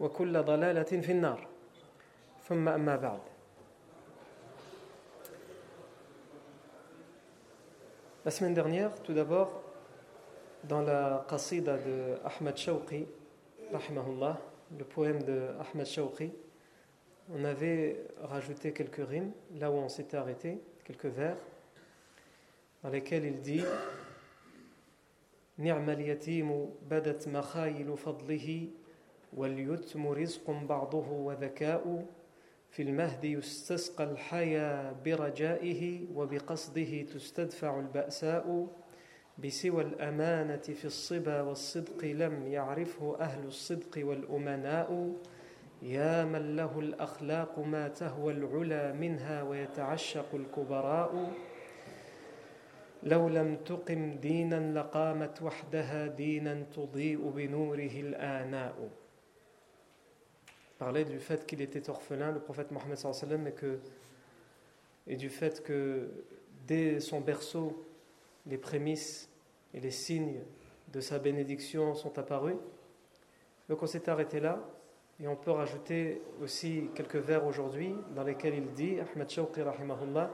وكل ضلالة في النار ثم أما بعد La semaine dernière, tout d'abord, dans la qasida de Ahmad Shawqi, rahimahullah, le poème de Ahmad Shawqi, on avait rajouté quelques rimes, là où on s'était arrêté, quelques vers, dans lesquels il dit نعم اليتيم بدت مخايل فضله واليتم رزق بعضه وذكاء في المهد يستسقى الحيا برجائه وبقصده تستدفع البأساء بسوى الأمانة في الصبا والصدق لم يعرفه أهل الصدق والأمناء. يا من له الأخلاق ما تهوى العلا منها ويتعشق الكبراء. لو لم تقم دينا لقامت وحدها دينا تضيء بنوره الآناء. parlait du fait qu'il était orphelin, le prophète Mohammed sallam, et, que, et du fait que dès son berceau, les prémices et les signes de sa bénédiction sont apparus. Donc on s'est arrêté là, et on peut rajouter aussi quelques vers aujourd'hui dans lesquels il dit, Ahmad Shawqi rahimahullah,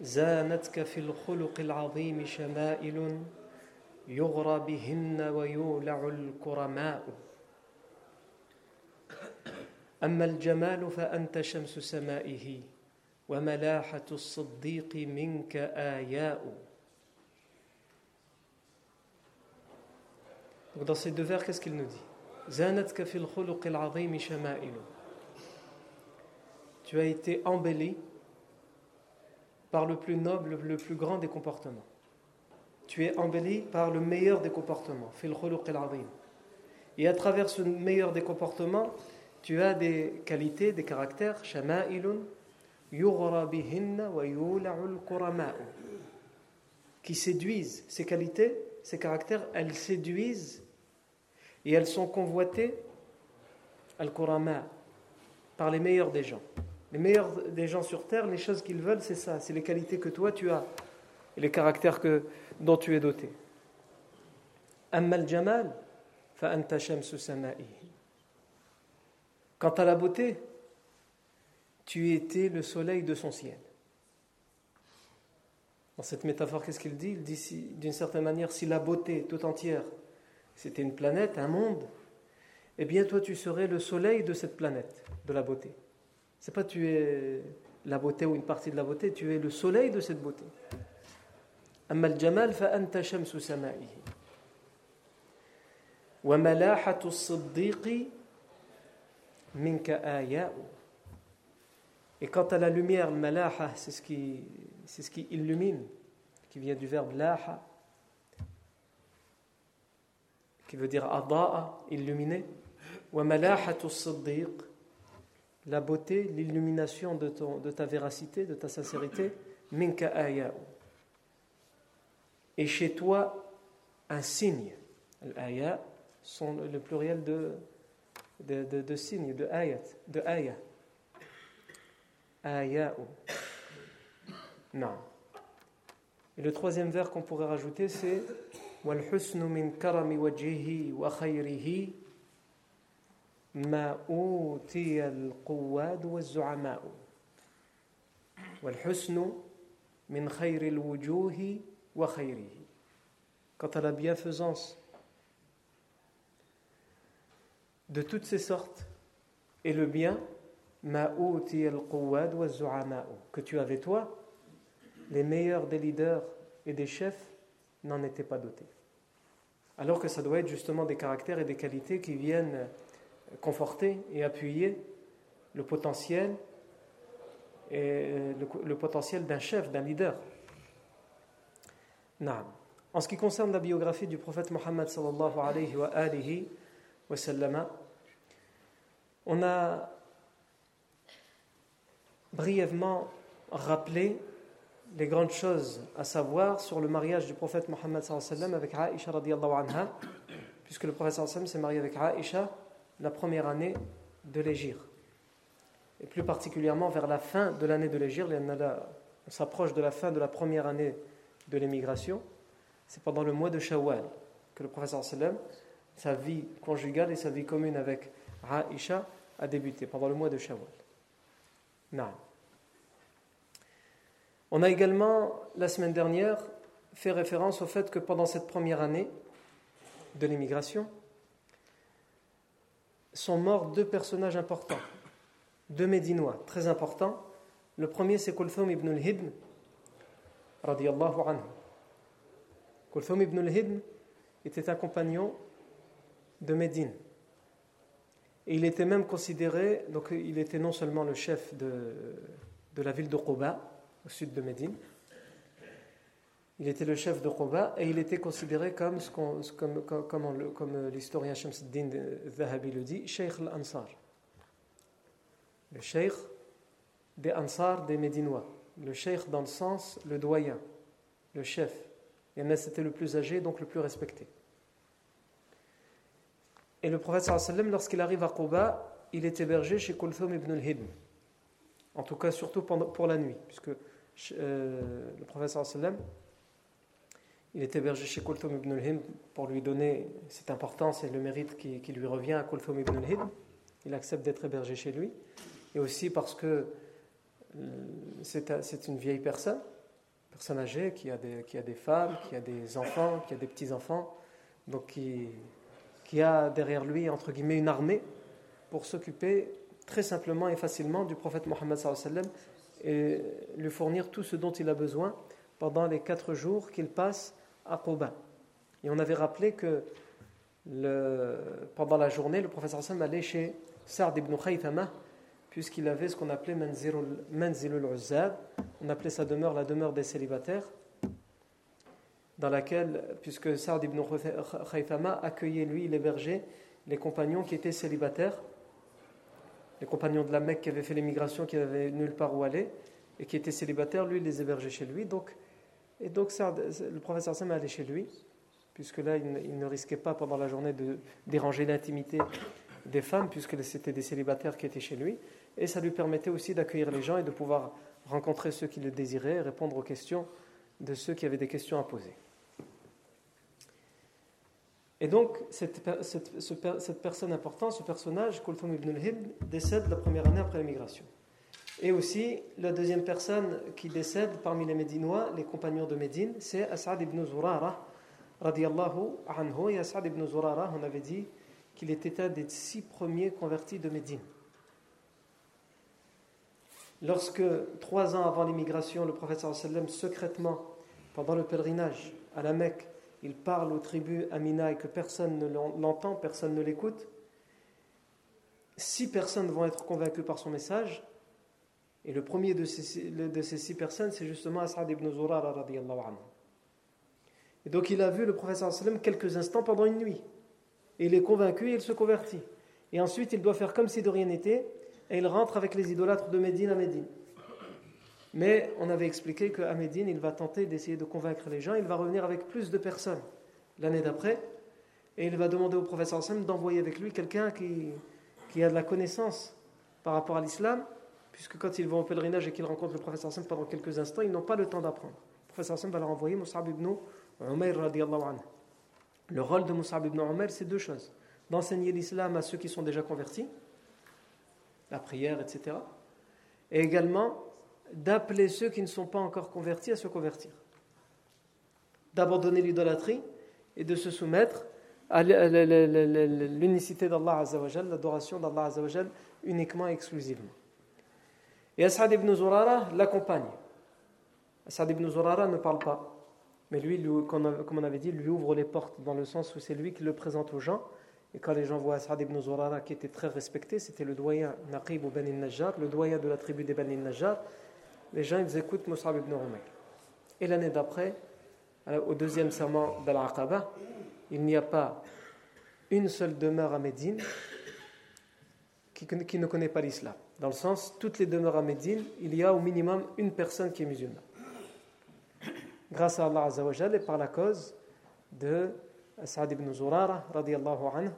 زانتك في الخلق العظيم شمائل يغرى بهن ويولع الكرماء أما الجمال فأنت شمس سمائه وملاحة الصديق منك آياء Donc dans ces deux vers, qu'est-ce qu'il nous dit زانتك في الخلق العظيم شمائل Tu as été embelli par le plus noble, le plus grand des comportements. Tu es embelli par le meilleur des comportements. في الخلق العظيم. Et à travers ce meilleur des comportements, tu as des qualités, des caractères, shama'ilun qui séduisent. Ces qualités, ces caractères, elles séduisent et elles sont convoitées al-kurama par les meilleurs des gens. Les meilleurs des gens sur terre, les choses qu'ils veulent, c'est ça, c'est les qualités que toi tu as et les caractères que, dont tu es doté. Amma al-jamal fa anta Quant à la beauté, tu étais le soleil de son ciel. Dans cette métaphore, qu'est-ce qu'il dit? Il dit d'une certaine manière, si la beauté tout entière, c'était une planète, un monde, eh bien toi tu serais le soleil de cette planète, de la beauté. C'est pas tu es la beauté ou une partie de la beauté, tu es le soleil de cette beauté. Minka Et quant à la lumière, malaha, c'est ce qui, ce qui illumine, qui vient du verbe laha, qui veut dire ada'a, illuminer. Wa malahatu siddiq, la beauté, l'illumination de, de ta véracité, de ta sincérité, minka Et chez toi, un signe. L'aya sont le pluriel de de, de, de signes, de ayat, de ayah. Aya'u. Non. Et le troisième vers qu'on pourrait rajouter, c'est وَالْحُسْنُ مِنْ كَرَمِ وَجْهِهِ وَخَيْرِهِ مَا أُوتِيَ الْقُوَّادُ وَالزُّعَمَاءُ وَالْحُسْنُ مِنْ خَيْرِ الْوُجُوهِ وَخَيْرِهِ Quant à la bienfaisance de toutes ces sortes. Et le bien que tu avais toi les meilleurs des leaders et des chefs n'en étaient pas dotés. Alors que ça doit être justement des caractères et des qualités qui viennent conforter et appuyer le potentiel potentiel d'un chef, d'un leader. En ce qui concerne la biographie du prophète Mohammed sallallahu alayhi wa alihi on a brièvement rappelé les grandes choses à savoir sur le mariage du prophète Mohammed avec Aïcha anha, puisque le prophète s'est marié avec Aïcha la première année de l'Égir. Et plus particulièrement vers la fin de l'année de l'Égir, on s'approche de la fin de la première année de l'émigration. C'est pendant le mois de Shawwal que le prophète sa vie conjugale et sa vie commune avec Aïcha a débuté pendant le mois de Shawwal. On a également, la semaine dernière, fait référence au fait que pendant cette première année de l'immigration, sont morts deux personnages importants, deux Médinois très importants. Le premier, c'est Kulthum ibn al-Hidn, radiallahu anhu. Kulthum ibn al-Hidn était un compagnon de Médine. Et il était même considéré, donc il était non seulement le chef de, de la ville de Quba, au sud de Médine, il était le chef de Quba et il était considéré comme, ce comme, comme, comme l'historien Shamsuddin Zahabi le dit, Sheikh al-Ansar. Le Sheikh des Ansar des Médinois. Le Sheikh dans le sens, le doyen, le chef. Et c'était le plus âgé, donc le plus respecté. Et le prophète lorsqu'il arrive à Quba, il est hébergé chez Kulthum ibn al-Hidm. En tout cas, surtout pour la nuit, puisque euh, le prophète il est hébergé chez Kulthum ibn al-Hidm pour lui donner cette importance et le mérite qui, lui revient à Kulthum ibn al-Hidm. Il accepte d'être hébergé chez lui. Et aussi parce que euh, c'est une vieille personne, personne âgée, qui a, des, qui a des femmes, qui a des enfants, qui a des petits-enfants, donc qui qui a derrière lui, entre guillemets, une armée pour s'occuper très simplement et facilement du prophète Mohammed et lui fournir tout ce dont il a besoin pendant les quatre jours qu'il passe à Quba. Et on avait rappelé que pendant la journée, le prophète allait chez Sa'd ibn Khaythama, puisqu'il avait ce qu'on appelait Manzilul Uzzab, on appelait sa demeure la demeure des célibataires dans laquelle, puisque Saad ibn Khaythama accueillait, lui, il hébergeait les compagnons qui étaient célibataires, les compagnons de la Mecque qui avaient fait l'émigration, qui n'avaient nulle part où aller, et qui étaient célibataires, lui, il les hébergeait chez lui. Donc, et donc, le professeur Sam allait chez lui, puisque là, il ne, risquait pas pendant la journée de déranger l'intimité des femmes, puisque c'était des célibataires qui étaient chez lui. Et ça lui permettait aussi d'accueillir les gens et de pouvoir rencontrer ceux qui le désiraient, répondre aux questions de ceux qui avaient des questions à poser. Et donc, cette, cette, personne importante, ce personnage, Kulthum ibn al-Hib, décède la première année après l'émigration. Et aussi, la deuxième personne qui décède parmi les Médinois, les compagnons de Médine, c'est As'ad ibn Zurara, radiallahu anhu. Et As'ad ibn Zurara, on avait dit qu'il était un des six premiers convertis de Médine. Lorsque, trois ans avant l'immigration, le prophète sallam, secrètement, pendant le pèlerinage à la Mecque, il parle aux tribus Amina et que personne ne l'entend, personne ne l'écoute, six personnes vont être convaincues par son message. Et le premier de ces, six personnes, c'est justement As'ad ibn Zurara anhu. Et donc il a vu le prophète sallam quelques instants pendant une nuit. Et il est convaincu et il se convertit. Et ensuite il doit faire comme si de rien n'était et il rentre avec les idolâtres de Médine à Médine. Mais on avait expliqué qu'à Médine, il va tenter d'essayer de convaincre les gens. Il va revenir avec plus de personnes l'année d'après. Et il va demander au professeur Sam d'envoyer avec lui quelqu'un qui, a de la connaissance par rapport à l'islam puisque quand ils vont au pèlerinage et qu'ils rencontrent le professeur Hassan pendant quelques instants, ils n'ont pas le temps d'apprendre. Le professeur Hassan va leur envoyer Mus'ab ibn Umayr anhu. Le rôle de Mus'ab ibn Umayr, c'est deux choses. D'enseigner l'islam à ceux qui sont déjà convertis, la prière, etc. Et également d'appeler ceux qui ne sont pas encore convertis à se convertir. D'abandonner l'idolâtrie et de se soumettre à l'unicité d'Allah Azzawajal, l'adoration d'Allah Azzawajal uniquement et exclusivement. Et As'ad ibn Zurara l'accompagne. As'ad ibn Zurara ne parle pas. Mais lui, comme on avait dit, lui ouvre les portes dans le sens où c'est lui qui le présente aux gens. Et quand les gens voient As'ad ibn Zurara qui était très respecté, c'était le doyen Naqib ou Bani Najjar, le doyen de la tribu des Bani Najjar, les gens ils écoutent Mus'ab ibn Umayr. Et l'année d'après, au deuxième serment d'Al-Aqaba, il n'y a pas une seule demeure à Médine qui, ne connaît pas l'islam. Dans le sens, toutes les demeures à Médine, il y a au minimum une personne qui est musulmane. Grâce à Allah Azzawajal et par la cause de As'ad ibn Zurara, radiallahu anhu,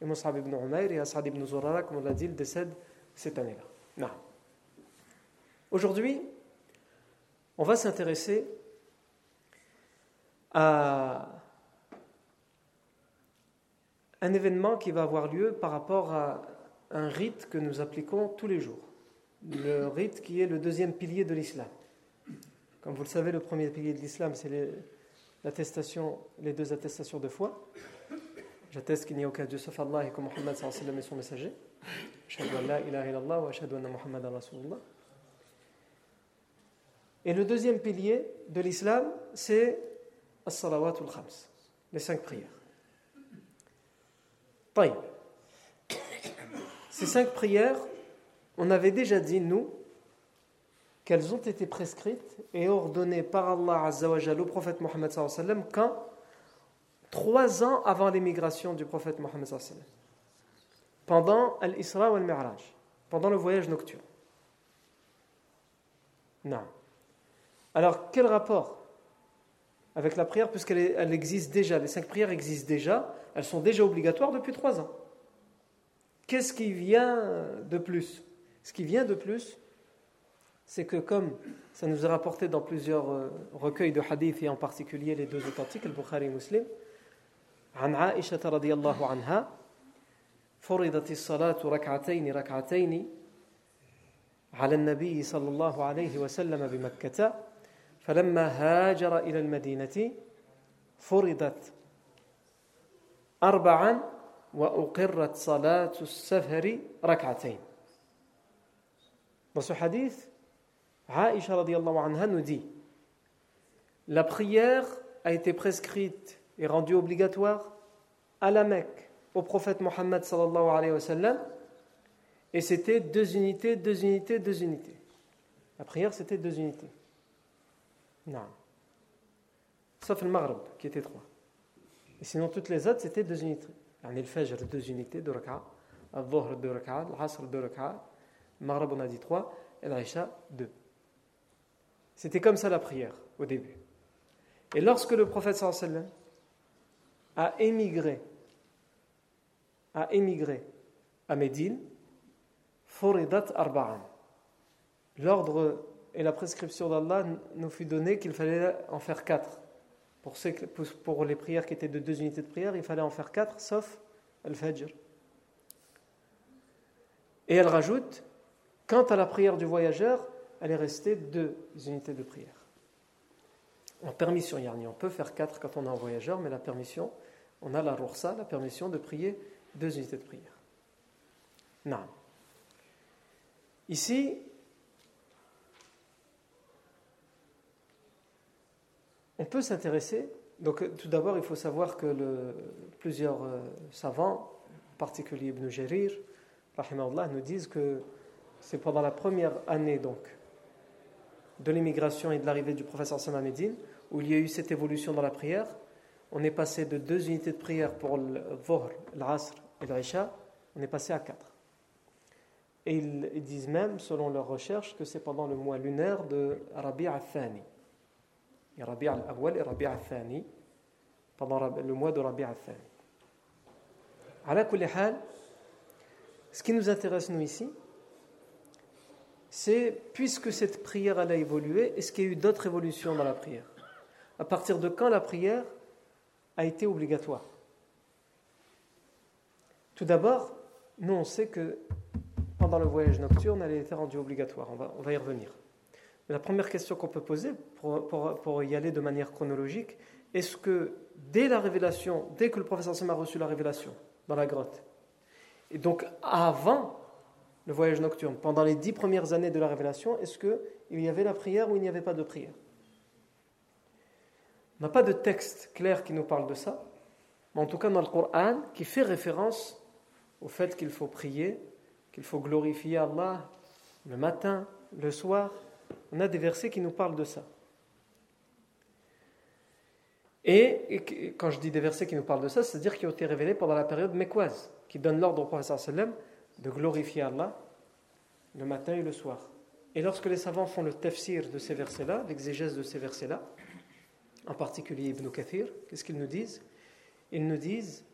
et Mus'ab ibn Umayr, et As'ad ibn Zurara, comme on l'a dit, il décède cette année-là. Aujourd'hui, on va s'intéresser à un événement qui va avoir lieu par rapport à un rite que nous appliquons tous les jours. Le rite qui est le deuxième pilier de l'islam. Comme vous le savez, le premier pilier de l'islam, c'est l'attestation, les deux attestations de foi. J'atteste qu'il n'y a aucun Dieu sauf Allah et que Muhammad est son messager. Et le deuxième pilier de l'islam, c'est as-salawatul khams, les cinq prières. Ces cinq prières, on avait déjà dit, nous, qu'elles ont été prescrites et ordonnées par Allah Azzawajal au prophète Mohammed quand Trois ans avant l'émigration du prophète Mohammed pendant l'Isra ou al-Mi'raj, pendant le voyage nocturne. Non. Alors, quel rapport avec la prière, puisqu'elle existe déjà Les cinq prières existent déjà, elles sont déjà obligatoires depuis trois ans. Qu'est-ce qui vient de plus Ce qui vient de plus, c'est que comme ça nous est rapporté dans plusieurs euh, recueils de hadiths et en particulier les deux authentiques, le Bukhari et Muslim, عن عائشة رضي الله عنها فرضت الصلاة ركعتين ركعتين على النبي صلى الله عليه وسلم بمكة فلما هاجر إلى المدينة فرضت أربعا وأقرت صلاة السفر ركعتين Dans ce hadith, Aïcha radiallahu anha nous dit La prière a été prescrite et rendue obligatoire à la Mecque, au prophète Mohammed sallallahu alayhi wa sallam, et c'était deux unités, deux unités, deux unités. La prière, c'était deux unités. Non. Sauf le Maghreb, qui était trois. Et sinon, toutes les autres, c'était deux unités. Yani, le Fajr, deux unités, deux rak'a. Al-Dhuhr, deux rak'a. Al-Hasr, deux rak'a. Maghreb, on a dit trois. Et l'Aïcha, deux. C'était comme ça la prière, au début. Et lorsque le prophète sallam a émigré, a émigré à Médine, Foridat Arba'an. L'ordre et la prescription d'Allah nous fut donné qu'il fallait en faire quatre. Pour, pour les prières qui étaient de deux unités de prière, il fallait en faire quatre, sauf al-fajr. Et elle rajoute, quant à la prière du voyageur, elle est restée deux unités de prière. En permission, Yarni, on peut faire quatre quand on est en voyageur, mais la permission, on a la roursa, la permission de prier deux unités de prière. Non. Ici, On peut s'intéresser. Donc, euh, tout d'abord, il faut savoir que plusieurs euh, savants, en particulier Ibn Jarir, nous disent que c'est pendant la première année donc, de l'immigration et de l'arrivée du professeur Sam Médine où il y a eu cette évolution dans la prière. On est passé de deux unités de prière pour le Dhuhr, l'Asr et l'Isha, on est passé à quatre. Et ils, disent même, selon leurs recherches, que c'est pendant le mois lunaire de Rabi' al-Thani. Il y a Rabi' al-Awwal et Rabi' al-Thani pendant le mois de Rabi' al-Thani. Ce qui nous intéresse nous ici, c'est puisque cette prière a évolué, est-ce qu'il y a eu d'autres évolutions dans la prière? À partir de quand la prière a été obligatoire? Tout d'abord, nous on sait que pendant le voyage nocturne, elle a été rendue obligatoire. On va, on va y revenir. La première question qu'on peut poser pour, y aller de manière chronologique, est-ce que dès la révélation, dès que le professeur Sam a reçu la révélation dans la grotte, et donc avant le voyage nocturne, pendant les dix premières années de la révélation, est-ce qu'il y avait la prière ou il n'y avait pas de prière? On n'a pas de texte clair qui nous parle de ça, mais en tout cas dans le Coran, qui fait référence au fait qu'il faut prier, qu'il faut glorifier Allah le matin, le soir. On a des versets qui nous parlent de ça. Et, quand je dis des versets qui nous parlent de ça, c'est-à-dire qu'ils ont été révélés pendant la période mécoise, qui donne l'ordre au prophète de glorifier Allah le matin et le soir. Et lorsque les savants font le tafsir de ces versets-là, l'exégèse de ces versets-là, en particulier Ibn Kathir, qu'est-ce qu'ils nous disent? Ils nous disent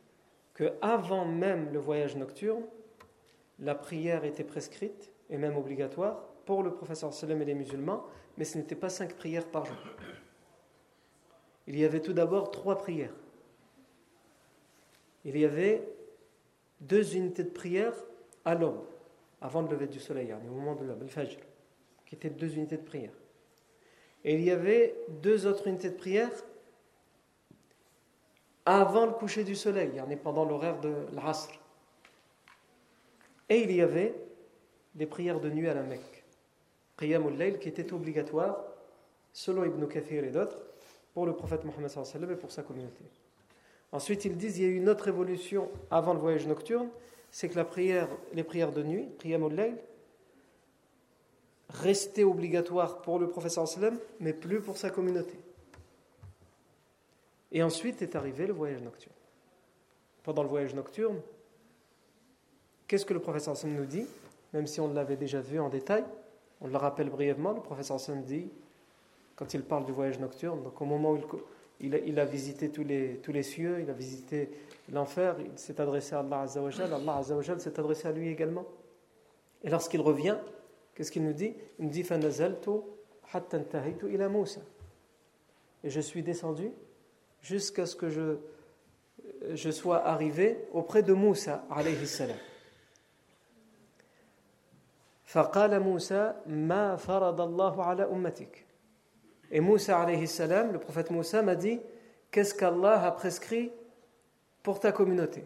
que avant même le voyage nocturne, la prière était prescrite et même obligatoire pour le professeur sallam et les musulmans, mais ce n'était pas cinq prières par jour. Il y avait tout d'abord trois prières. Il y avait deux unités de prière à l'aube, avant le lever du soleil, au moment de l'aube, le fajr, qui étaient deux unités de prière. Et il y avait deux autres unités de prière avant le coucher du soleil, pendant l'horaire de l'Asr. Et il y avait des prières de nuit à la Mecque, Qiyamul Layl, qui étaient obligatoires, selon Ibn Kathir et d'autres, pour le prophète Mohammed et pour sa communauté. Ensuite, ils disent qu'il y a eu une autre évolution avant le voyage nocturne, c'est que la prière, les prières de nuit, Qiyamul Layl, restaient obligatoires pour le prophète mais plus pour sa communauté. Et ensuite est arrivé le voyage nocturne. Pendant le voyage nocturne, qu'est-ce que le Hassan nous dit Même si on l'avait déjà vu en détail, on le rappelle brièvement, le professeur Hassan dit, quand il parle du voyage nocturne, donc au moment où il, a, visité tous les, cieux, il a visité l'enfer, il s'est adressé à Allah Azzawajal, Allah Azzawajal s'est adressé à lui également. Et lorsqu'il revient, qu'est-ce qu'il nous dit? Il nous dit Et je suis descendu jusqu'à ce que je, je sois arrivé auprès de Moussa alayhi salam. فقال موسى ما فرض الله على أمتك Et Moussa alayhi salam, le prophète Moussa m'a dit Qu'est-ce qu'Allah a prescrit pour ta communauté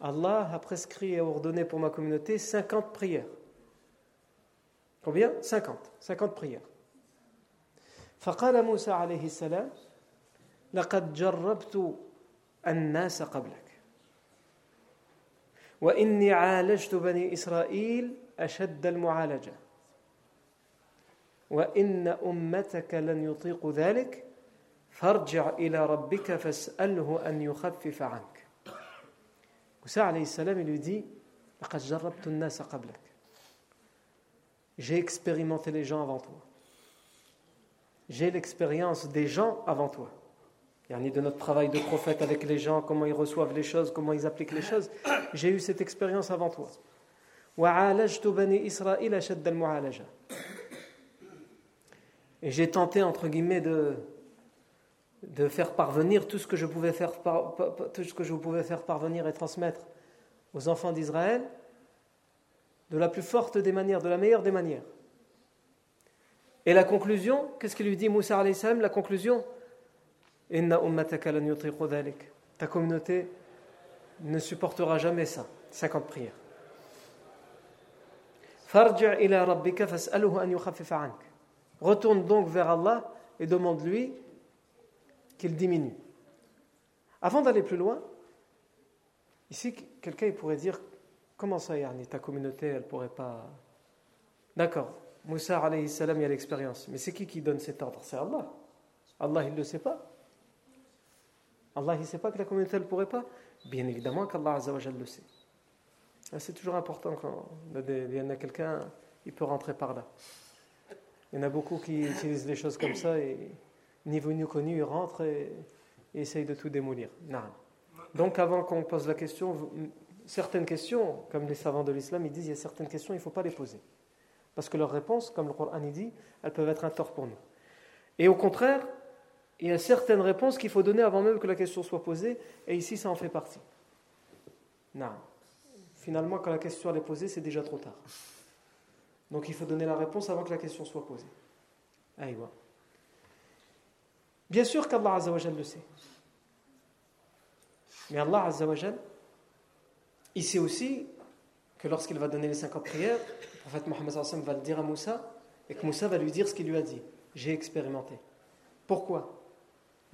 Allah a prescrit et ordonné pour ma communauté 50 prières. Combien 50. 50 prières. فقال موسى عليه السلام لقد جربت الناس قبلك وإني عالجت بني إسرائيل أشد المعالجة وإن أمتك لن يطيق ذلك فارجع إلى ربك فاسأله أن يخفف عنك موسى عليه السلام dit لقد جربت الناس قبلك J'ai expérimenté les gens avant toi. J'ai l'expérience des gens avant toi. A de notre travail de prophète avec les gens, comment ils reçoivent les choses, comment ils appliquent les choses. J'ai eu cette expérience avant toi. Et j'ai tenté, entre guillemets, de, de faire parvenir tout ce, que je pouvais faire tout ce que je pouvais faire parvenir et transmettre aux enfants d'Israël de la plus forte des manières, de la meilleure des manières. Et la conclusion, qu'est-ce qu'il lui dit Moussa salam? La conclusion Ta communauté ne supportera jamais ça. 50 prières. Retourne donc vers Allah et demande-lui qu'il diminue. Avant d'aller plus loin, ici, quelqu'un pourrait dire Comment ça, Yarni, ta communauté, elle pourrait pas. D'accord, Moussa alayhi salam, il y a l'expérience. Mais c'est qui qui donne cet ordre? C'est Allah. Allah, il ne le sait pas. Allah, il ne sait pas que la communauté, ne pourrait pas. Bien évidemment qu'Allah le sait. Ah, c'est toujours important quand il y en a quelqu'un, il peut rentrer par là. Il y en a beaucoup qui utilisent les choses comme ça et ni vu ni connu, ils rentrent et, et essayent de tout démolir. Non. Donc avant qu'on pose la question, certaines questions, comme les savants de l'islam, ils disent il y a certaines questions, il ne faut pas les poser. Parce que leurs réponses, comme le Coran dit, elles peuvent être un tort pour nous. Et au contraire, il y a certaines réponses qu'il faut donner avant même que la question soit posée, et ici ça en fait partie. Non. Finalement, quand la question est posée, c'est déjà trop tard. Donc il faut donner la réponse avant que la question soit posée. Aïwa. Bien sûr qu'Allah Azzawajal le sait. Mais Allah Azzawajal, il sait aussi que lorsqu'il va donner les 50 prières, le prophète Mohammed va le dire à Moussa, et que Moussa va lui dire ce qu'il lui a dit. J'ai expérimenté. Pourquoi?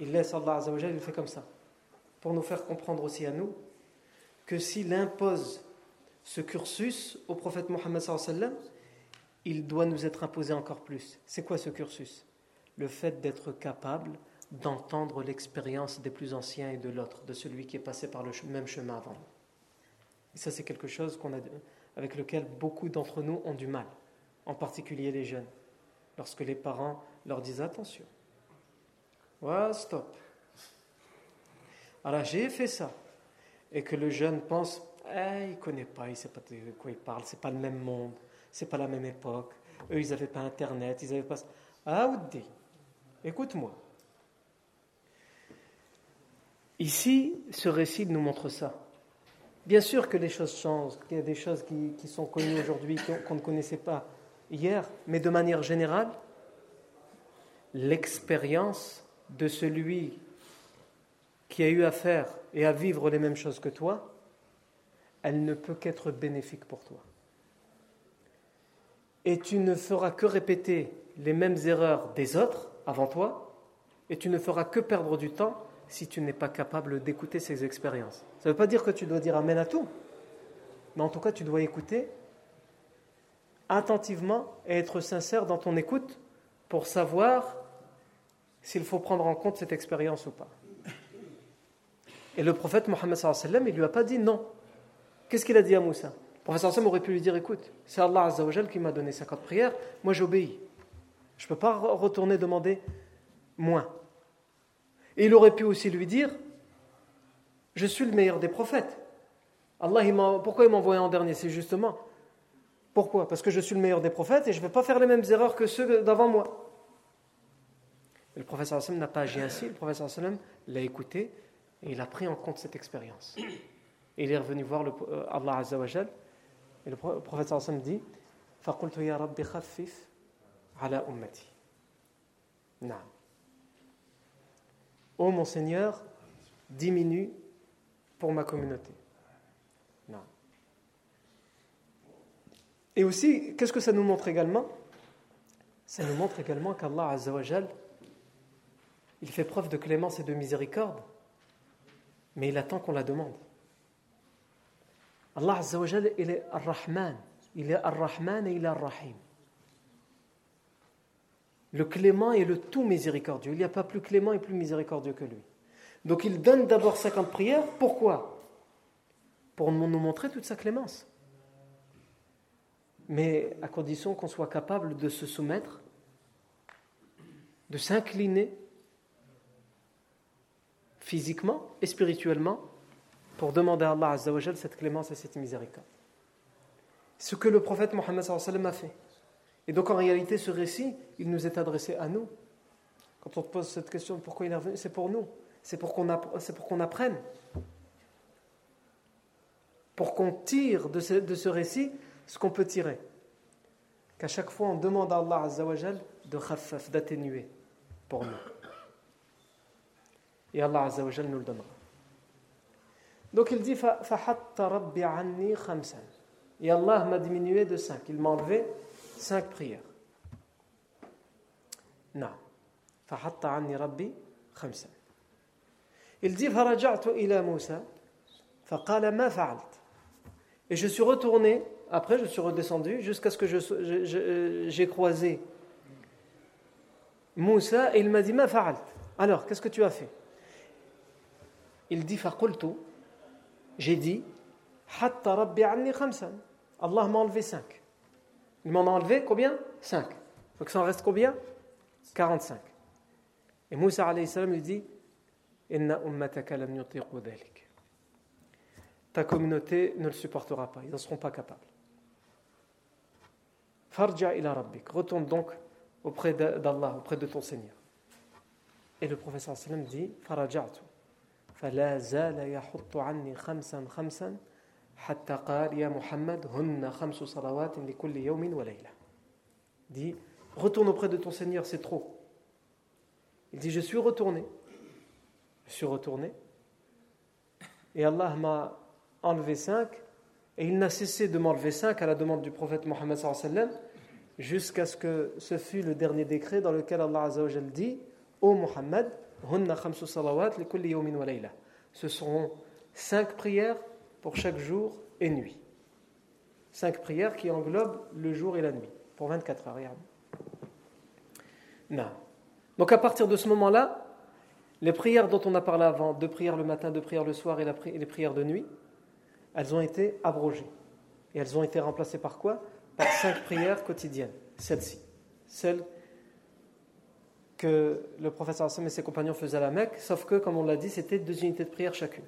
Il laisse Allah Azzawajal, il fait comme ça. Pour nous faire comprendre aussi à nous que s'il impose ce cursus au prophète Mohammed il doit nous être imposé encore plus. C'est quoi ce cursus? Le fait d'être capable d'entendre l'expérience des plus anciens et de l'autre, de celui qui est passé par le même chemin avant nous. Et ça, c'est quelque chose qu'on a, avec lequel beaucoup d'entre nous ont du mal, en particulier les jeunes, lorsque les parents leur disent attention. Ouais, stop. Alors j'ai fait ça. Et que le jeune pense, eh, il ne connaît pas, il ne sait pas de quoi il parle, c'est pas le même monde c'est pas la même époque. Eux, ils n'avaient pas Internet, ils n'avaient pas. Ah, écoute-moi. Ici, ce récit nous montre ça. Bien sûr que les choses changent, qu'il y a des choses qui, sont connues aujourd'hui qu'on ne connaissait pas hier, mais de manière générale, l'expérience de celui qui a eu à faire et à vivre les mêmes choses que toi, elle ne peut qu'être bénéfique pour toi et tu ne feras que répéter les mêmes erreurs des autres avant toi, et tu ne feras que perdre du temps si tu n'es pas capable d'écouter ces expériences. Ça ne veut pas dire que tu dois dire Amen à tout, mais en tout cas tu dois écouter attentivement et être sincère dans ton écoute pour savoir s'il faut prendre en compte cette expérience ou pas. Et le prophète Mohammed il lui a pas dit non. Qu'est-ce qu'il a dit à Moussa? Professeur Sam aurait pu lui dire écoute, c'est Allah Azzawajal qui m'a donné 50 prières, moi j'obéis. Je ne peux pas retourner demander moins. Et il aurait pu aussi lui dire je suis le meilleur des prophètes. Allah, il pourquoi il m'a envoyé en dernier? C'est justement. Pourquoi? Parce que je suis le meilleur des prophètes et je ne vais pas faire les mêmes erreurs que ceux d'avant moi. le professeur Sam n'a pas agi ainsi. Le professeur Sam l'a écouté et il a pris en compte cette expérience. Et il est revenu voir le, euh, Allah Azzawajal et le prophète sallam dit فَقُلْتُ يَا رَبِّ خَفِّفْ عَلَى أُمَّتِي Non. Ô mon Seigneur, diminue pour ma communauté. Non. Et aussi, qu'est-ce que ça nous montre également Ça nous montre également qu'Allah Azzawajal, il fait preuve de clémence et de miséricorde, mais il attend qu'on la demande. Allah Azzawajal, il est Ar-Rahman. Il est Ar-Rahman et il est Ar-Rahim. Le clément est le tout miséricordieux. Il n'y a pas plus clément et plus miséricordieux que lui. Donc il donne d'abord 50 prières. Pourquoi? Pour nous montrer toute sa clémence. Mais à condition qu'on soit capable de se soumettre, de s'incliner physiquement et spirituellement pour demander à Allah Azzawajal cette clémence et cette miséricorde. Ce que le prophète Mohammed a fait. Et donc en réalité, ce récit, il nous est adressé à nous. Quand on te pose cette question, pourquoi il est revenu? C'est pour nous. C'est pour qu'on apprenne. Pour qu'on tire de ce, de ce récit ce qu'on peut tirer. Qu'à chaque fois, on demande à Allah Azzawajal de khaffaf, d'atténuer pour nous. Et Allah nous le donnera. Donc il dit Rabbi anni khamsan. Et Allah m'a diminué de 5. Il m'a enlevé 5 prières. Non. Fahatta anni Rabbi khamsan. Il dit Faraja'tu ila Musa. Faqala ma fa'alt. Et je suis retourné, après je suis redescendu jusqu'à ce que j'ai croisé Moussa et il m'a dit Ma fa'alt. Alors, qu'est-ce que tu as fait? Il dit Faqultu j'ai dit Hatta Rabbi anni khamsan. Allah m'a enlevé 5. Il m'en a enlevé combien? 5. Donc ça en reste combien? 45. Et Moussa alayhi lui dit Inna ummataka lam ta communauté ne le supportera pas, ils n'en seront pas capables. Farja ila rabbik, retourne donc auprès d'Allah, auprès de ton Seigneur. Et le professeur sallam dit Faraja'tu, فلا زال يحط عني خمسا خمسا حتى قال يا محمد هن خمس صلوات لكل يوم وليلة dit retourne auprès de ton Seigneur c'est trop il dit je suis retourné je suis retourné et Allah m'a enlevé cinq, et il n'a cessé de m'enlever cinq à la demande du prophète Mohammed jusqu'à ce que ce fût le dernier décret dans lequel Allah dit Ô Mohammed, ce seront cinq prières pour chaque jour et nuit. Cinq prières qui englobent le jour et la nuit, pour 24 heures. Non. Donc à partir de ce moment-là, les prières dont on a parlé avant, deux prières le matin, deux prières le soir et, les prières de nuit, elles ont été abrogées. Et elles ont été remplacées par quoi? Par cinq prières quotidiennes. Celles-ci. Celles que le professeur Hassan et ses compagnons faisaient à la Mecque, sauf que, comme on l'a dit, c'était deux unités de prière chacune.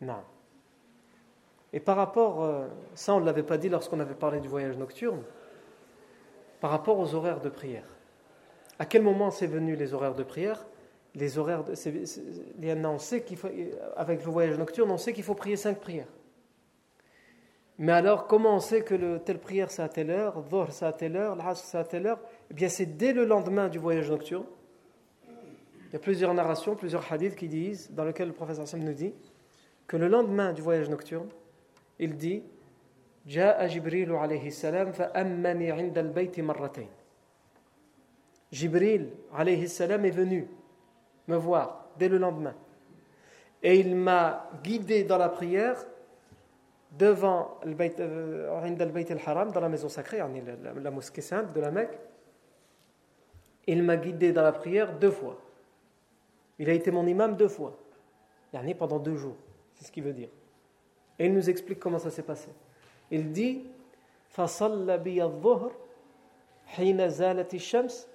Non. Et par rapport, euh, ça on ne l'avait pas dit lorsqu'on avait parlé du voyage nocturne, par rapport aux horaires de prière. À quel moment c'est venu les horaires de prière? Les horaires de, on avec le voyage nocturne, on sait qu'il faut prier cinq prières. Mais alors, comment on sait que le, telle prière c'est à telle heure, Dhuhr c'est à telle heure, l'Asr c'est à telle heure Eh bien, c'est dès le lendemain du voyage nocturne. Il y a plusieurs narrations, plusieurs hadiths qui disent, dans lesquels le professeur Sam nous dit, que le lendemain du voyage nocturne, il dit جاء جبريل عليه السلام فأمني عند البيت مرتين Jibril alayhi salam est venu me voir dès le lendemain. Et il m'a guidé dans la prière devant le Bayt euh, al-Haram, dans la maison sacrée, la, mosquée sainte de la Mecque. Il m'a guidé dans la prière deux fois. Il a été mon imam deux fois. pendant deux jours. C'est ce qu'il veut dire. Et il nous explique comment ça s'est passé. Il dit فصلى بي الظهر حين زالت الشمس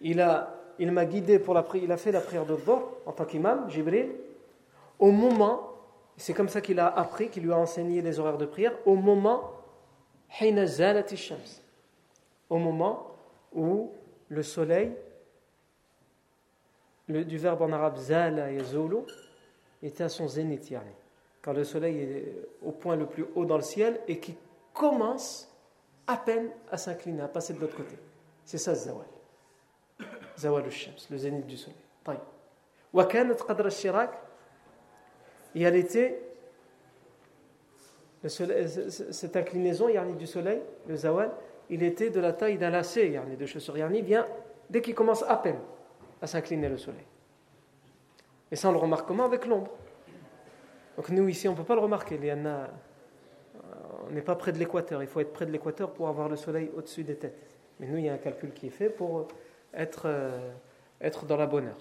il a il m'a guidé pour la prière, il a fait la prière de en tant qu'imam, Jibril, au moment, c'est comme ça qu'il a appris, qu'il lui a enseigné les horaires de prière, au moment, au moment où le soleil, le, du verbe en arabe zala zolo, était à son zénith, quand le soleil est au point le plus haut dans le ciel et qui commence à peine à s'incliner, à passer de l'autre côté. C'est ça, Zawal. Zawal al-Shams, le zénith du soleil. وكانت قدر الشراك et elle était cette inclinaison yani, du soleil, le zawal, il était de la taille d'un lacet yani, de chaussure. Yani, vient dès qu'il commence à peine à s'incliner le soleil. Et ça, on le remarque comment Avec l'ombre. Donc nous, ici, on ne peut pas le remarquer. Il y en a on n'est pas près de l'équateur. Il faut être près de l'équateur pour avoir le soleil au-dessus des têtes. Mais nous, il y a un calcul qui est fait pour être, euh, être dans la bonne heure.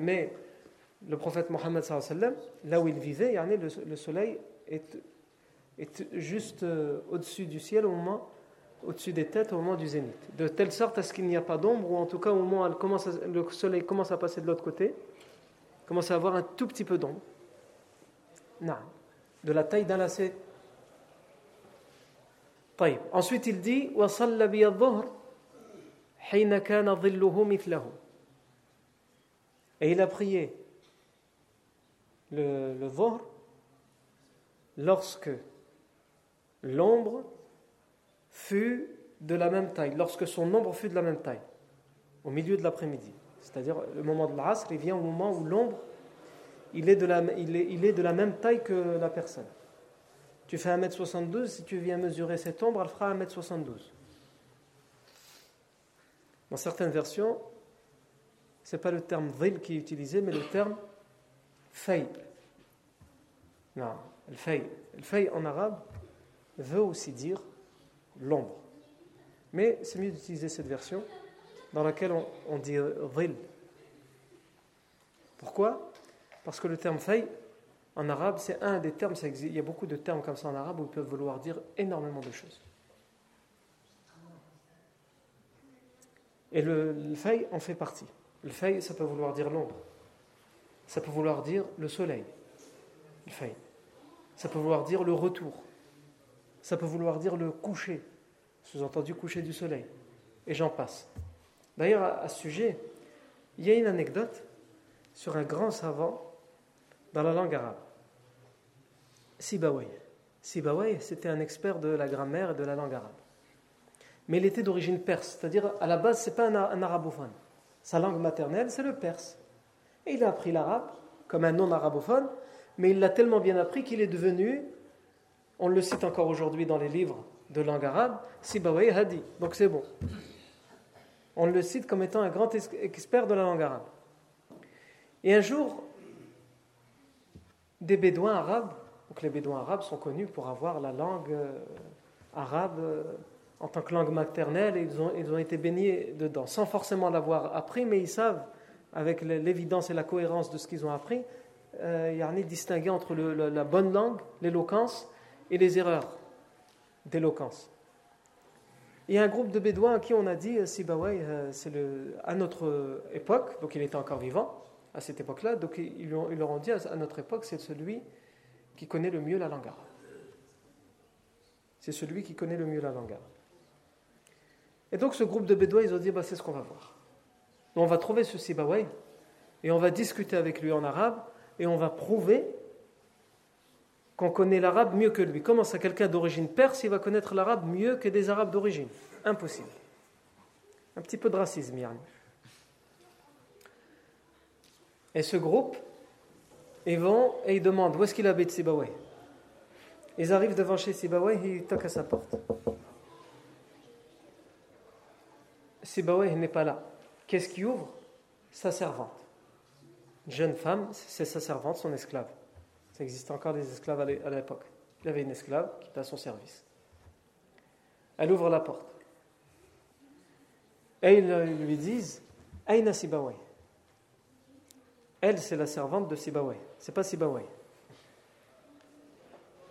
Mais le prophète Mohammed, là où il vivait, le, soleil est, est juste euh, au-dessus du ciel, au moment, au-dessus des têtes, au moment du zénith. De telle sorte à ce qu'il n'y a pas d'ombre, ou en tout cas au moment où commence le soleil commence à passer de l'autre côté, commence à avoir un tout petit peu d'ombre. Non. De la taille d'un lacet Ensuite, il dit Et il a prié le, le lorsque l'ombre fut de la même taille, lorsque son ombre fut de la même taille, au milieu de l'après-midi. C'est-à-dire le moment de l'asr, il vient au moment où l'ombre, il, est de la, il, est, il est de la même taille que la personne. Tu fais 1m72, si tu viens mesurer cette ombre, elle fera 1m72. Dans certaines versions, ce n'est pas le terme dhil qui est utilisé, mais le terme fay. Non, le fay. Le fay en arabe veut aussi dire l'ombre. Mais c'est mieux d'utiliser cette version dans laquelle on, dit dhil. Pourquoi? Parce que le terme fay en arabe, c'est un des termes, il y a beaucoup de termes comme ça en arabe où ils peuvent vouloir dire énormément de choses. Et le, le en fait partie. Le fay, ça peut vouloir dire l'ombre. Ça peut vouloir dire le soleil. Le fay. Ça peut vouloir dire le retour. Ça peut vouloir dire le coucher. Sous-entendu coucher du soleil. Et j'en passe. D'ailleurs, à, ce sujet, il y a une anecdote sur un grand savant dans la langue arabe. Sibawayh. Sibawayh, c'était un expert de la grammaire et de la langue arabe. Mais il était d'origine perse, c'est-à-dire à la base, ce n'est pas un, arabophone. Sa langue maternelle, c'est le perse. Et il a appris l'arabe comme un non-arabophone, mais il l'a tellement bien appris qu'il est devenu, on le cite encore aujourd'hui dans les livres de langue arabe, Sibawayh Hadi. Donc c'est bon. On le cite comme étant un grand expert de la langue arabe. Et un jour, des bédouins arabes donc les Bédouins arabes sont connus pour avoir la langue euh, arabe euh, en tant que langue maternelle ils ont, été baignés dedans, sans forcément l'avoir appris, mais ils savent, avec l'évidence et la cohérence de ce qu'ils ont appris, euh, y a distinguer entre la bonne langue, l'éloquence, et les erreurs d'éloquence. Il y a un groupe de Bédouins à qui on a dit Sibaway, c'est à notre époque, donc il était encore vivant à cette époque-là, donc ils, leur ont dit à notre époque, c'est celui qui connaît le mieux la langue arabe. C'est celui qui connaît le mieux la langue arabe. Et donc ce groupe de Bédouins, ils ont dit, bah, c'est ce qu'on va voir. On va trouver ce Sibaway et on va discuter avec lui en arabe et on va prouver qu'on connaît l'arabe mieux que lui. Comment ça, quelqu'un d'origine perse, il va connaître l'arabe mieux que des arabes d'origine? Impossible. Un petit peu de racisme, Yann. Et ce groupe, ils vont et ils demandent où est-ce qu'il habite Sibaway. Ils arrivent devant chez Sibaway et ils toquent à sa porte. Sibaway n'est pas là. Qu'est-ce qui ouvre Sa servante? Une jeune femme, c'est sa servante, son esclave. Ça existe encore des esclaves à l'époque. Il avait une esclave qui était à son service. Elle ouvre la porte. Et ils lui disent Aïna Sibaway. Elle, c'est la servante de Sibaway. C'est pas Sibaway.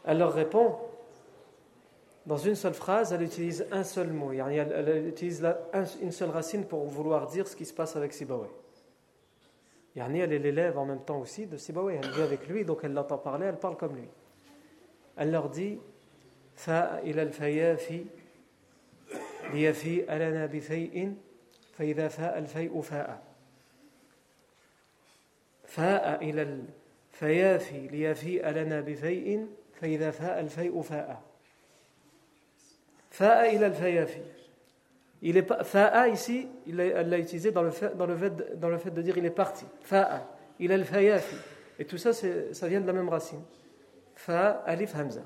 Elle leur répond dans une seule phrase, elle utilise un seul mot. Elle utilise une seule racine pour vouloir dire ce qui se passe avec Sibaway. Yani elle est l'élève en même temps aussi de Sibaway. Elle vit avec lui, donc elle l'entend parler, elle parle comme lui. Elle leur dit Fa ila al-fayafi liyafi alana bi fay'in fa idha fa al-fay'u fa'a. فاء إلى الفيافي ليفيء لنا بفيء فإذا فاء الفيء فاء Fa'a ila al-fayafi. Il est fa'a ici, elle l'a utilisé dans le, fait, dans, le fait, dans le fait de dire il est parti. Fa'a, il al-fayafi. Et tout ça, ça vient de la même racine. Fa'a, alif, hamza.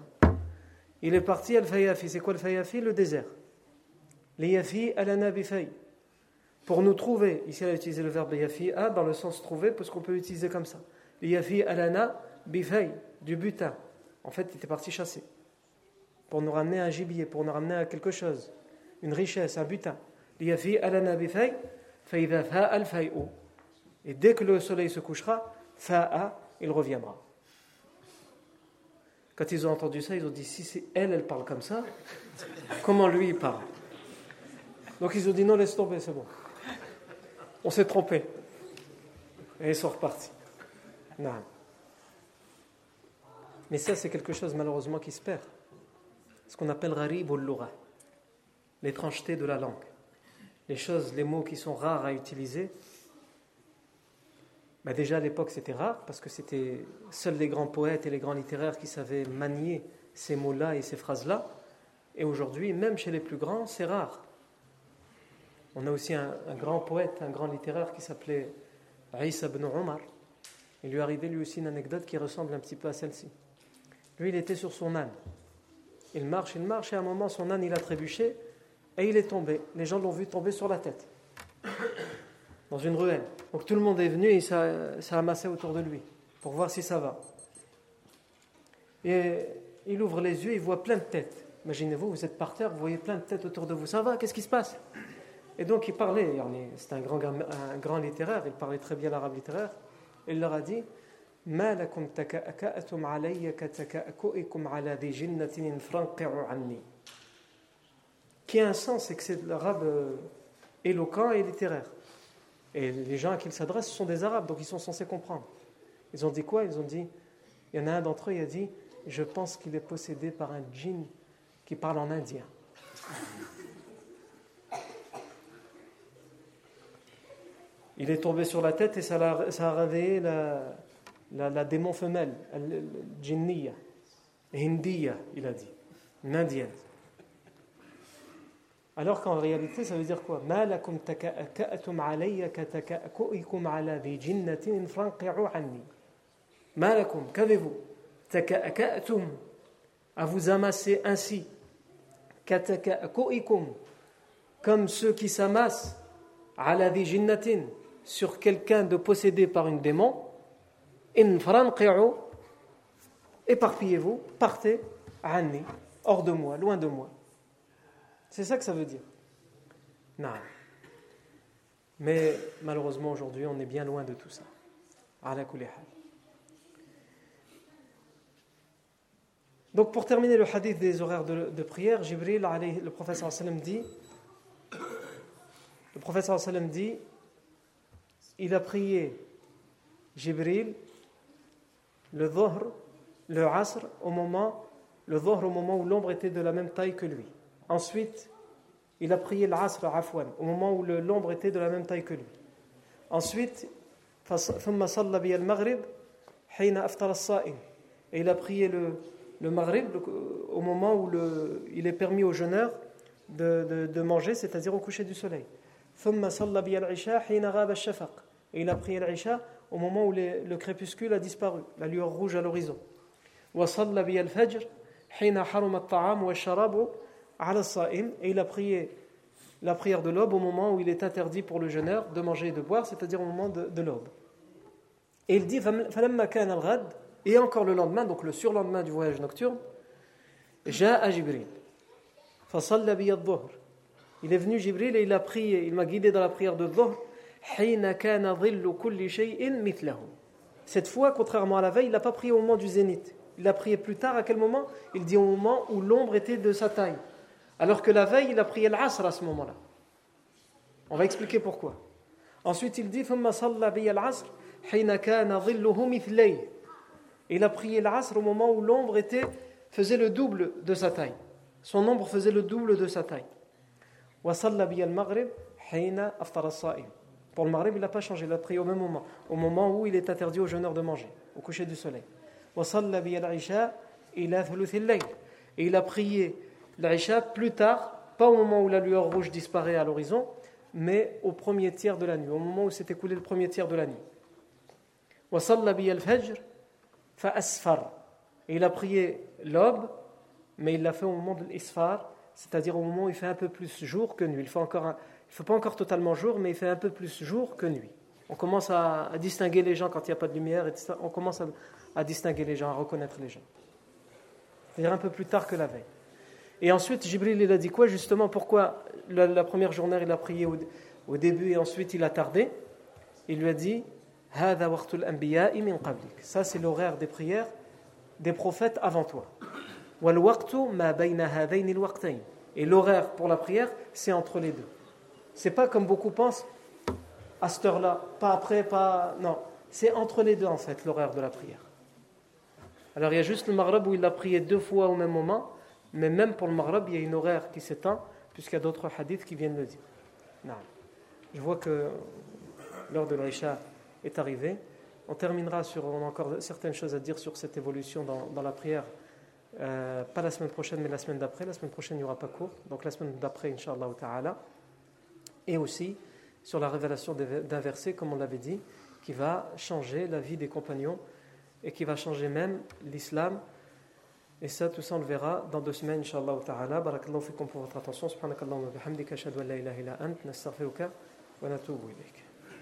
Il est parti al-fayafi. C'est quoi al-fayafi Le désert. Liyafi alana bifay. Pour nous trouver, ici elle a utilisé le verbe yafi'a dans le sens trouver, parce qu'on peut l'utiliser comme ça. Liyafi alana bifay, du butin. En fait, il était parti chasser. Pour nous ramener un gibier, pour nous ramener à quelque chose. Une richesse, un butin. Et dès que le soleil se couchera, il reviendra. Quand ils ont entendu ça, ils ont dit si c'est elle, elle parle comme ça, comment lui il parle? Donc ils ont dit non, laisse tomber, c'est bon on s'est trompé. Et ils sont repartis. Mais ça, c'est quelque chose malheureusement qui se perd. Ce qu'on appelle ou l'étrangeté de la langue. Les choses, les mots qui sont rares à utiliser. Ben déjà à l'époque c'était rare parce que c'était seuls les grands poètes et les grands littéraires qui savaient manier ces mots-là et ces phrases-là. Et aujourd'hui, même chez les plus grands, c'est rare. On a aussi un, grand poète, un grand littéraire qui s'appelait Aïssa ibn Omar. Il lui arrivé lui aussi une anecdote qui ressemble un petit peu à celle-ci. Lui, il était sur son âne. Il marche, il marche, et à un moment, son âne, il a trébuché, et il est tombé. Les gens l'ont vu tomber sur la tête, dans une ruelle. Donc tout le monde est venu et ça, ça amassé autour de lui, pour voir si ça va. Et il ouvre les yeux, il voit plein de têtes. Imaginez-vous, vous êtes par terre, vous voyez plein de têtes autour de vous. Ça va Qu'est-ce qui se passe? Et donc il parlait, c'était un grand, un grand littéraire, il parlait très bien l'arabe littéraire. Il leur a dit qui a un sens, c'est que c'est l'arabe euh, éloquent et littéraire. Et les gens à qui il s'adresse sont des Arabes, donc ils sont censés comprendre. Ils ont dit quoi? Ils ont dit, il y en a un d'entre eux, il a dit, je pense qu'il est possédé par un djinn qui parle en indien. Il est tombé sur la tête et ça a, réveillé la, la, démon femelle, djinniya, hindiya, il a dit, indienne. Alors qu'en réalité, ça veut dire quoi? Qu'avez-vous? À vous amasser ainsi. Comme ceux qui s'amassent sur quelqu'un de possédé par une démon. Éparpillez-vous, partez, hors de moi, loin de moi. C'est ça que ça veut dire. Non. Mais malheureusement aujourd'hui, on est bien loin de tout ça. Donc pour terminer le hadith des horaires de, prière, Jibril, le sallam dit, le sallam dit, il a prié Jibril le dhuhr, le asr au moment, le dhuhr au moment où l'ombre était de la même taille que lui. Ensuite, il a prié l'asr afwan, au moment où l'ombre était de la même taille que lui. Ensuite, et il a prié le, le maghrib au moment où le, il est permis aux jeûneurs de, de, manger, c'est-à-dire au coucher du soleil. Et il a prié l'Isha au moment où le crépuscule a disparu, la lueur rouge à l'horizon. Et il a prié la prière de l'aube au moment où il est interdit pour le jeûneur de manger et de boire, c'est-à-dire au moment de, l'aube. Et il dit et encore le lendemain, donc le surlendemain du voyage nocturne. Il est venu Jibril et il a prié, il m'a guidé dans la prière de Dhuhr. Cette fois, contrairement à la veille, il n'a pas prié au moment du zénith. Il a prié plus tard, à quel moment? Il dit au moment où l'ombre était de sa taille. Alors que la veille, il a prié l'asr à ce moment-là. On va expliquer pourquoi. Ensuite, il dit Il a prié l'asr au moment où l'ombre était, faisait le double de sa taille. Son ombre faisait le double de sa taille. Pour le maghrib, il n'a pas changé, il a prié au même moment, au moment où il est interdit aux jeûneurs de manger, au coucher du soleil. Et il a prié l'Aïcha plus tard, pas au moment où la lueur rouge disparaît à l'horizon, mais au premier tiers de la nuit, au moment où s'est écoulé le premier tiers de la nuit. Et il a prié l'aube, mais il l'a fait au moment de l'isfar, c'est-à-dire au moment où il fait un peu plus jour que nuit. Il fait encore un, ne fait pas encore totalement jour, mais il fait un peu plus jour que nuit. On commence à, distinguer les gens quand il n'y a pas de lumière, etc. on commence à, distinguer les gens, à reconnaître les gens. C'est-à-dire un peu plus tard que la veille. Et ensuite, Jibril, il a dit quoi justement Pourquoi la, première journée, il a prié au, début et ensuite il a tardé? Il lui a dit Ça, c'est l'horaire des prières des prophètes avant toi. Et l'horaire pour la prière, c'est entre les deux. C'est pas comme beaucoup pensent, à cette heure-là, pas après, pas. Non, c'est entre les deux en fait, l'horaire de la prière. Alors il y a juste le Maghreb où il a prié deux fois au même moment, mais même pour le Maghreb, il y a une horaire qui s'étend, puisqu'il y a d'autres hadiths qui viennent le dire. Non. Je vois que l'heure de l'Aïcha est arrivée. On terminera sur, on a encore certaines choses à dire sur cette évolution dans, dans la prière. Euh, pas la semaine prochaine, mais la semaine d'après. La semaine prochaine, il n'y aura pas cours. Donc la semaine d'après, Inch'Allah ta'ala et aussi sur la révélation d'un verset, comme on l'avait dit, qui va changer la vie des compagnons et qui va changer même l'islam. Et ça, tout ça, on le verra dans deux semaines, Inch'Allah ta'ala. Barakallahu fikum pour votre attention. Subhanakallahu wa bihamdika, ashhadu an la ilaha illa ant, nastaghfiruka wa natubu ilayk.